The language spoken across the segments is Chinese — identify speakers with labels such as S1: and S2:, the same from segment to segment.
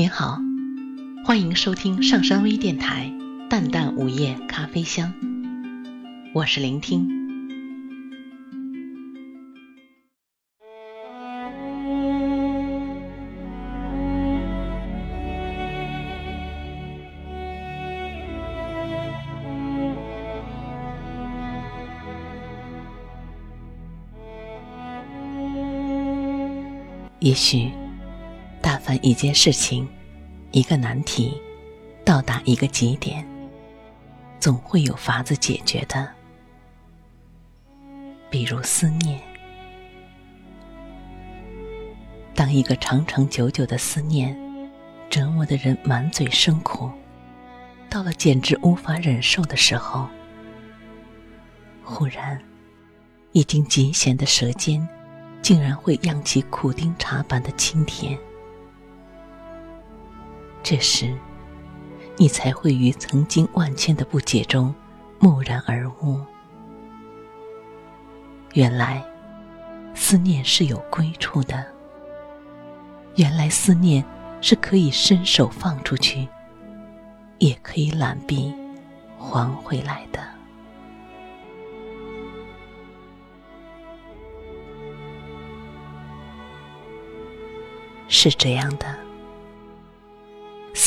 S1: 您好，欢迎收听上山微电台《淡淡午夜咖啡香》，我是聆听。也许，但凡一件事情、一个难题到达一个极点，总会有法子解决的。比如思念，当一个长长久久的思念折磨的人满嘴生苦，到了简直无法忍受的时候，忽然，已经极咸的舌尖。竟然会漾起苦丁茶般的清甜，这时，你才会于曾经万千的不解中蓦然而悟：原来思念是有归处的，原来思念是可以伸手放出去，也可以揽臂还回来的。是这样的，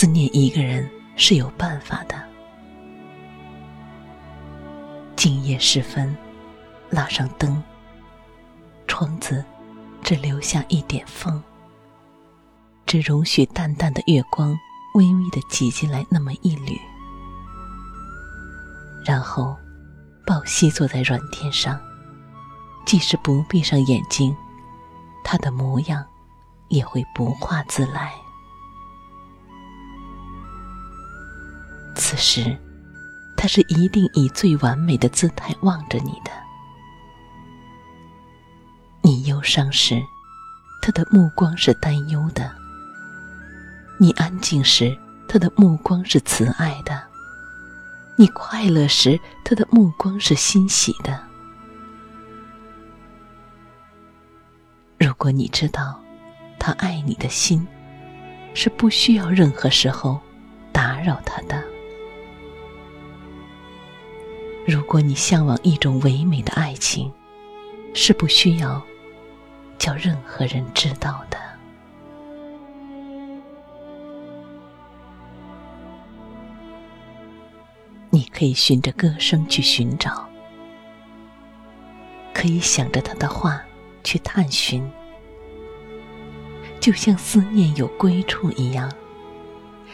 S1: 思念一个人是有办法的。今夜时分，拉上灯，窗子只留下一点缝，只容许淡淡的月光微微的挤进来那么一缕，然后抱膝坐在软垫上，即使不闭上眼睛，他的模样。也会不化自来。此时，他是一定以最完美的姿态望着你的。你忧伤时，他的目光是担忧的；你安静时，他的目光是慈爱的；你快乐时，他的目光是欣喜的。如果你知道。他爱你的心，是不需要任何时候打扰他的。如果你向往一种唯美的爱情，是不需要叫任何人知道的。你可以循着歌声去寻找，可以想着他的话去探寻。就像思念有归处一样，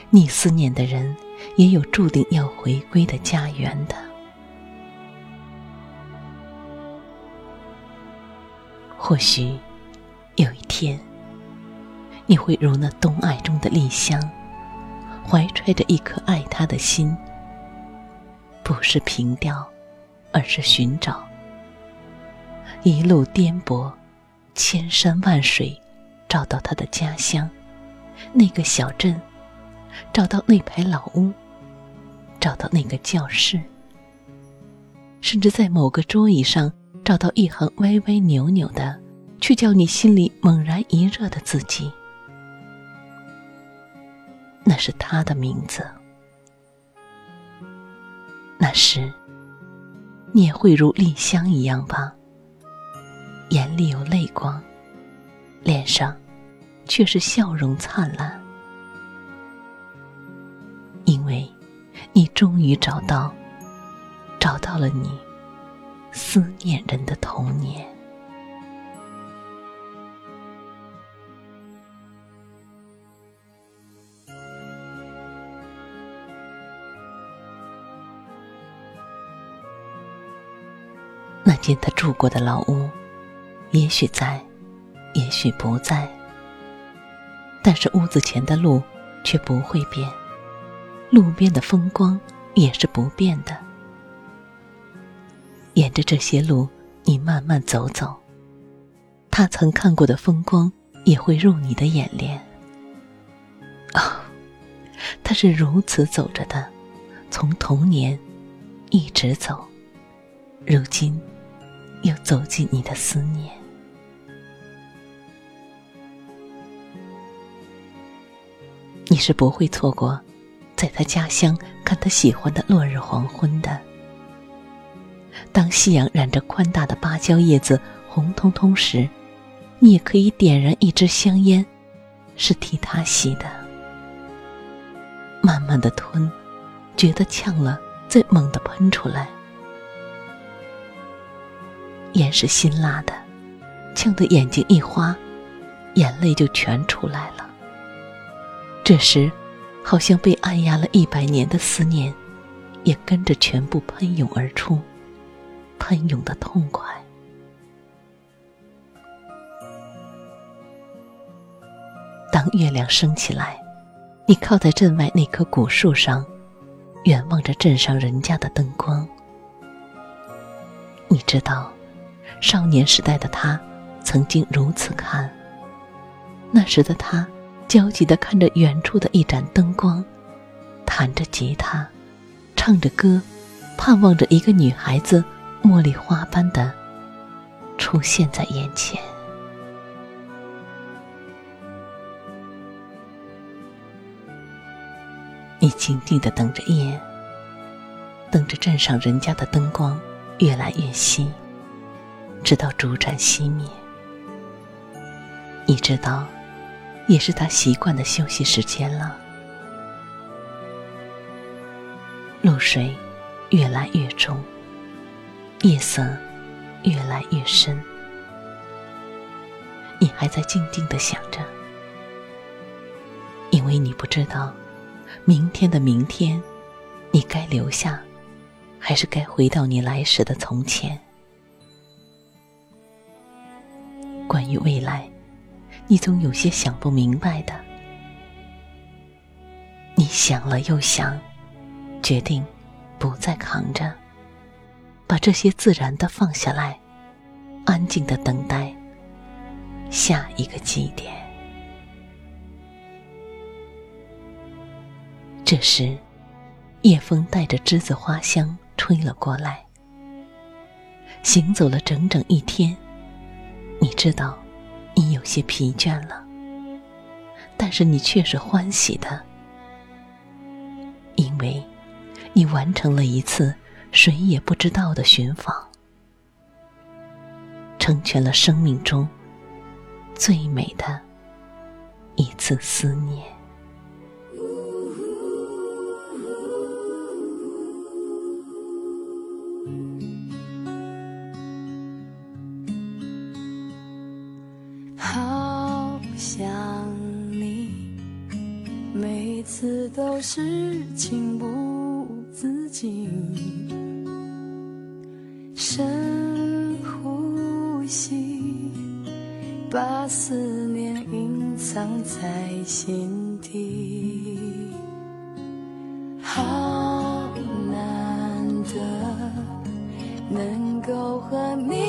S1: 你思念的人也有注定要回归的家园的。或许有一天，你会如那冬爱中的丽香，怀揣着一颗爱他的心，不是凭吊，而是寻找，一路颠簸，千山万水。找到他的家乡，那个小镇，找到那排老屋，找到那个教室，甚至在某个桌椅上找到一行歪歪扭扭的，却叫你心里猛然一热的字迹。那是他的名字。那时，你也会如丽香一样吧？眼里有泪光。脸上却是笑容灿烂，因为你终于找到，找到了你思念人的童年。那间他住过的老屋，也许在。也许不在，但是屋子前的路却不会变，路边的风光也是不变的。沿着这些路，你慢慢走走，他曾看过的风光也会入你的眼帘。哦，他是如此走着的，从童年一直走，如今又走进你的思念。你是不会错过在他家乡看他喜欢的落日黄昏的。当夕阳染着宽大的芭蕉叶子红彤彤时，你也可以点燃一支香烟，是替他吸的。慢慢的吞，觉得呛了，再猛地喷出来。烟是辛辣的，呛得眼睛一花，眼泪就全出来了。这时，好像被按压了一百年的思念，也跟着全部喷涌而出，喷涌的痛快。当月亮升起来，你靠在镇外那棵古树上，远望着镇上人家的灯光。你知道，少年时代的他曾经如此看。那时的他焦急地看着远处的一盏灯光，弹着吉他，唱着歌，盼望着一个女孩子茉莉花般的出现在眼前。你静静的等着夜，等着镇上人家的灯光越来越稀，直到烛盏熄灭。你知道，也是他习惯的休息时间了。露水越来越重，夜色越来越深，你还在静静的想着，因为你不知道。明天的明天，你该留下，还是该回到你来时的从前？关于未来，你总有些想不明白的。你想了又想，决定不再扛着，把这些自然的放下来，安静的等待下一个祭点。这时，夜风带着栀子花香吹了过来。行走了整整一天，你知道，你有些疲倦了，但是你却是欢喜的，因为，你完成了一次谁也不知道的寻访，成全了生命中最美的一次思念。
S2: 好想你，每次都是情不自己，深呼吸，把思念隐藏在心底。好难得能够和你